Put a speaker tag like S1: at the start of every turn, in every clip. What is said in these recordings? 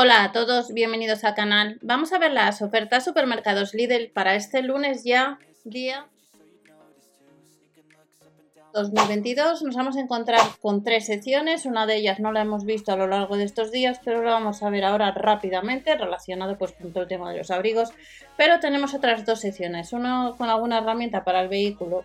S1: Hola a todos, bienvenidos al canal. Vamos a ver las ofertas supermercados Lidl para este lunes ya, día 2022. Nos vamos a encontrar con tres secciones, una de ellas no la hemos visto a lo largo de estos días, pero la vamos a ver ahora rápidamente, relacionado pues con todo el tema de los abrigos. Pero tenemos otras dos secciones, uno con alguna herramienta para el vehículo.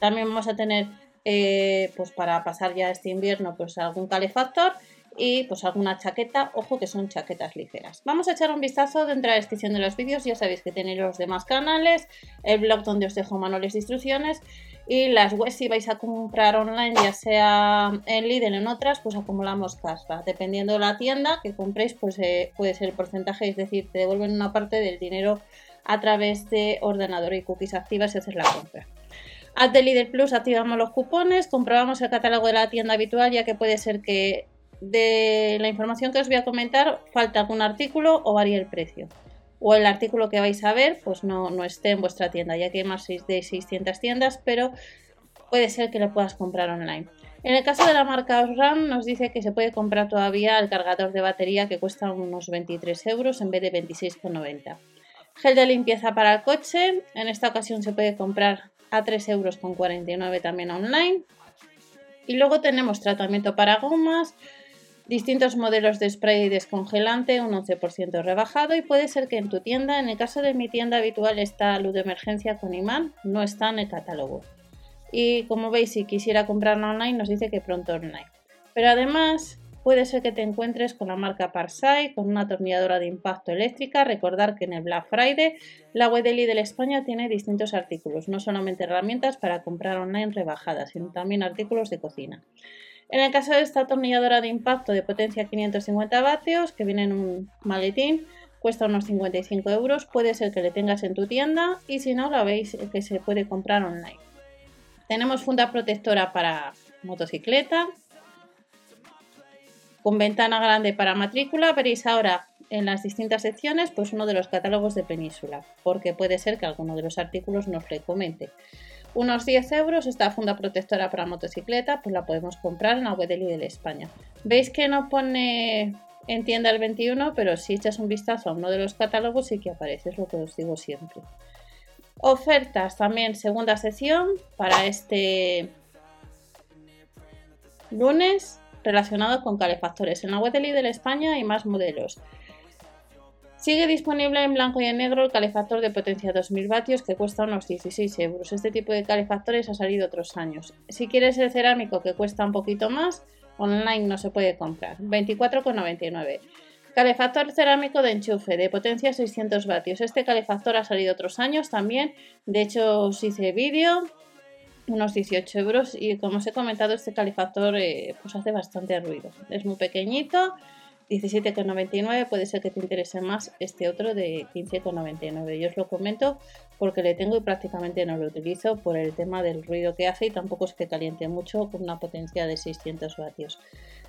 S1: También vamos a tener eh, pues para pasar ya este invierno pues algún calefactor y pues alguna chaqueta, ojo que son chaquetas ligeras. Vamos a echar un vistazo dentro de la descripción de los vídeos, ya sabéis que tenéis los demás canales, el blog donde os dejo manuales de instrucciones y las webs si vais a comprar online, ya sea en Lidl o en otras, pues acumulamos cashback. Dependiendo de la tienda que compréis, pues eh, puede ser el porcentaje, es decir, te devuelven una parte del dinero a través de ordenador y cookies activas si haces la compra. Add de Lidl Plus activamos los cupones, comprobamos el catálogo de la tienda habitual, ya que puede ser que de la información que os voy a comentar falta algún artículo o varía el precio. O el artículo que vais a ver pues no, no esté en vuestra tienda, ya que hay más de 600 tiendas, pero puede ser que lo puedas comprar online. En el caso de la marca Osram nos dice que se puede comprar todavía el cargador de batería que cuesta unos 23 euros en vez de 26,90. Gel de limpieza para el coche, en esta ocasión se puede comprar a 3,49 euros también online. Y luego tenemos tratamiento para gomas, distintos modelos de spray descongelante, un 11% rebajado y puede ser que en tu tienda, en el caso de mi tienda habitual está luz de emergencia con imán, no está en el catálogo. Y como veis, si quisiera comprarla online, nos dice que pronto online. Pero además, puede ser que te encuentres con la marca Parsai, con una atornilladora de impacto eléctrica. Recordar que en el Black Friday la web de España tiene distintos artículos, no solamente herramientas para comprar online rebajadas, sino también artículos de cocina. En el caso de esta atornilladora de impacto de potencia 550 vatios, que viene en un maletín, cuesta unos 55 euros, puede ser que le tengas en tu tienda y si no, la veis que se puede comprar online. Tenemos funda protectora para motocicleta, con ventana grande para matrícula, veréis ahora en las distintas secciones pues uno de los catálogos de Península, porque puede ser que alguno de los artículos nos le comente unos 10 euros esta funda protectora para motocicleta, pues la podemos comprar en la web de Lidl España. Veis que no pone en tienda el 21, pero si echas un vistazo a uno de los catálogos sí que aparece, es lo que os digo siempre. Ofertas también, segunda sección para este lunes relacionado con calefactores. En la web de Lidl España hay más modelos. Sigue disponible en blanco y en negro el calefactor de potencia 2000 vatios que cuesta unos 16 euros. Este tipo de calefactores ha salido otros años. Si quieres el cerámico que cuesta un poquito más, online no se puede comprar. 24,99. Calefactor cerámico de enchufe de potencia 600 vatios. Este calefactor ha salido otros años también. De hecho, os hice vídeo, unos 18 euros. Y como os he comentado, este calefactor eh, pues hace bastante ruido. Es muy pequeñito 17,99 puede ser que te interese más este otro de 15,99 yo os lo comento porque le tengo y prácticamente no lo utilizo por el tema del ruido que hace y tampoco es que caliente mucho con una potencia de 600 vatios.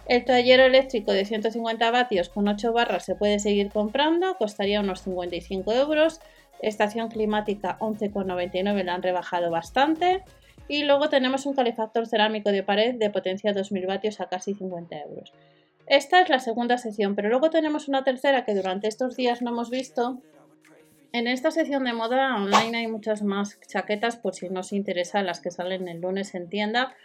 S1: El toallero eléctrico de 150 vatios con 8 barras se puede seguir comprando costaría unos 55 euros. Estación climática 11,99 la han rebajado bastante. Y luego tenemos un calefactor cerámico de pared de potencia 2000 vatios a casi 50 euros esta es la segunda sección, pero luego tenemos una tercera que durante estos días no hemos visto. En esta sección de moda online hay muchas más chaquetas por si no interesa las que salen el lunes en tienda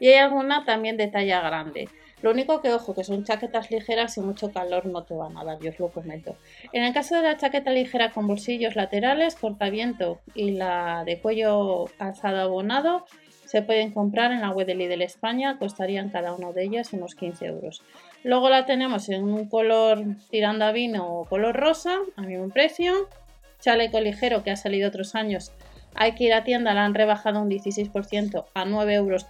S1: y hay alguna también de talla grande. Lo único que ojo, que son chaquetas ligeras y mucho calor no te van a dar, yo os lo comento. En el caso de la chaqueta ligera con bolsillos laterales, cortaviento y la de cuello alzado abonado, se pueden comprar en la web de Lidl España, costarían cada una de ellas unos 15 euros. Luego la tenemos en un color tirando a vino o color rosa, a mismo precio. Chaleco ligero que ha salido otros años. Hay que ir a tienda, la han rebajado un 16% a 9,99 euros.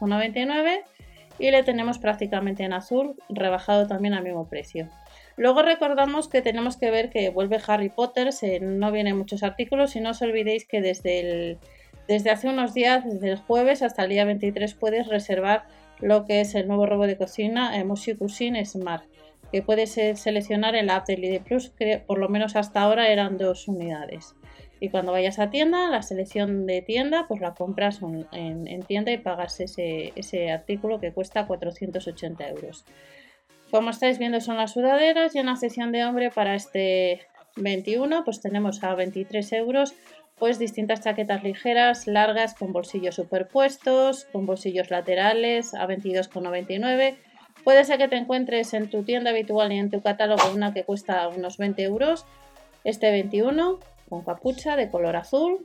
S1: Y le tenemos prácticamente en azul, rebajado también al mismo precio. Luego recordamos que tenemos que ver que vuelve Harry Potter, no vienen muchos artículos y no os olvidéis que desde, desde hace unos días, desde el jueves hasta el día 23, puedes reservar lo que es el nuevo robot de cocina eh, Moshi Cuisine Smart, que puedes seleccionar en la app de Lidl Plus, que por lo menos hasta ahora eran dos unidades. Y cuando vayas a tienda, la selección de tienda, pues la compras en, tienda y pagas ese, ese artículo que cuesta 480 euros. Como estáis viendo son las sudaderas y en la sección de hombre para este 21 pues tenemos a 23 euros pues distintas chaquetas ligeras, largas, con bolsillos superpuestos, con bolsillos laterales a 22,99. Puede ser que te encuentres en tu tienda habitual y en tu catálogo una que cuesta unos 20 euros. Este 21 con capucha de color azul.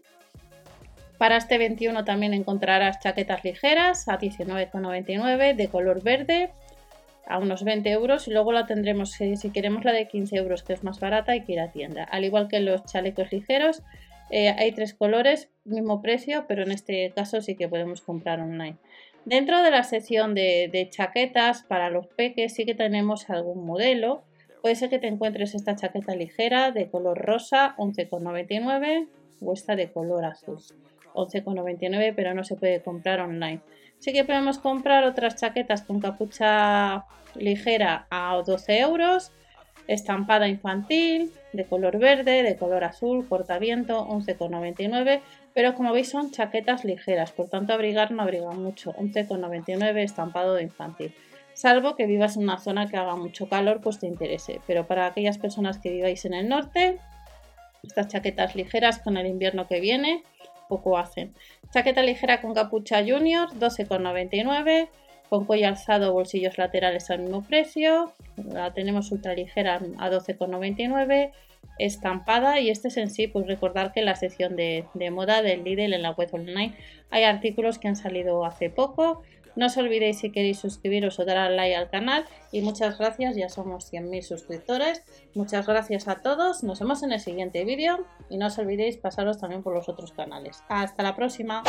S1: Para este 21 también encontrarás chaquetas ligeras a 19,99 de color verde a unos 20 euros y luego la tendremos si queremos la de 15 euros que es más barata hay que ir a tienda. Al igual que los chalecos ligeros eh, hay tres colores, mismo precio, pero en este caso sí que podemos comprar online. Dentro de la sección de, chaquetas para los peques sí que tenemos algún modelo. Puede ser que te encuentres esta chaqueta ligera de color rosa, 11,99 o esta de color azul, 11,99 pero no se puede comprar online. Sí que podemos comprar otras chaquetas con capucha ligera a 12 euros estampada infantil, de color verde, de color azul, cortaviento, 11,99, pero como veis son chaquetas ligeras, por tanto abrigar no abriga mucho, 11,99 estampado de infantil. Salvo que vivas en una zona que haga mucho calor, pues te interese. Pero para aquellas personas que viváis en el norte, estas chaquetas ligeras con el invierno que viene, poco hacen. Chaqueta ligera con capucha junior, 12,99 con cuello alzado, bolsillos laterales al mismo precio. La tenemos ultra ligera a 12,99 estampada y este es en sí, pues recordar que en la sección de, de, moda del Lidl en la web online hay artículos que han salido hace poco. No os olvidéis si queréis suscribiros o dar al like al canal y muchas gracias, ya somos 100.000 suscriptores. Muchas gracias a todos, nos vemos en el siguiente vídeo y no os olvidéis pasaros también por los otros canales. Hasta la próxima.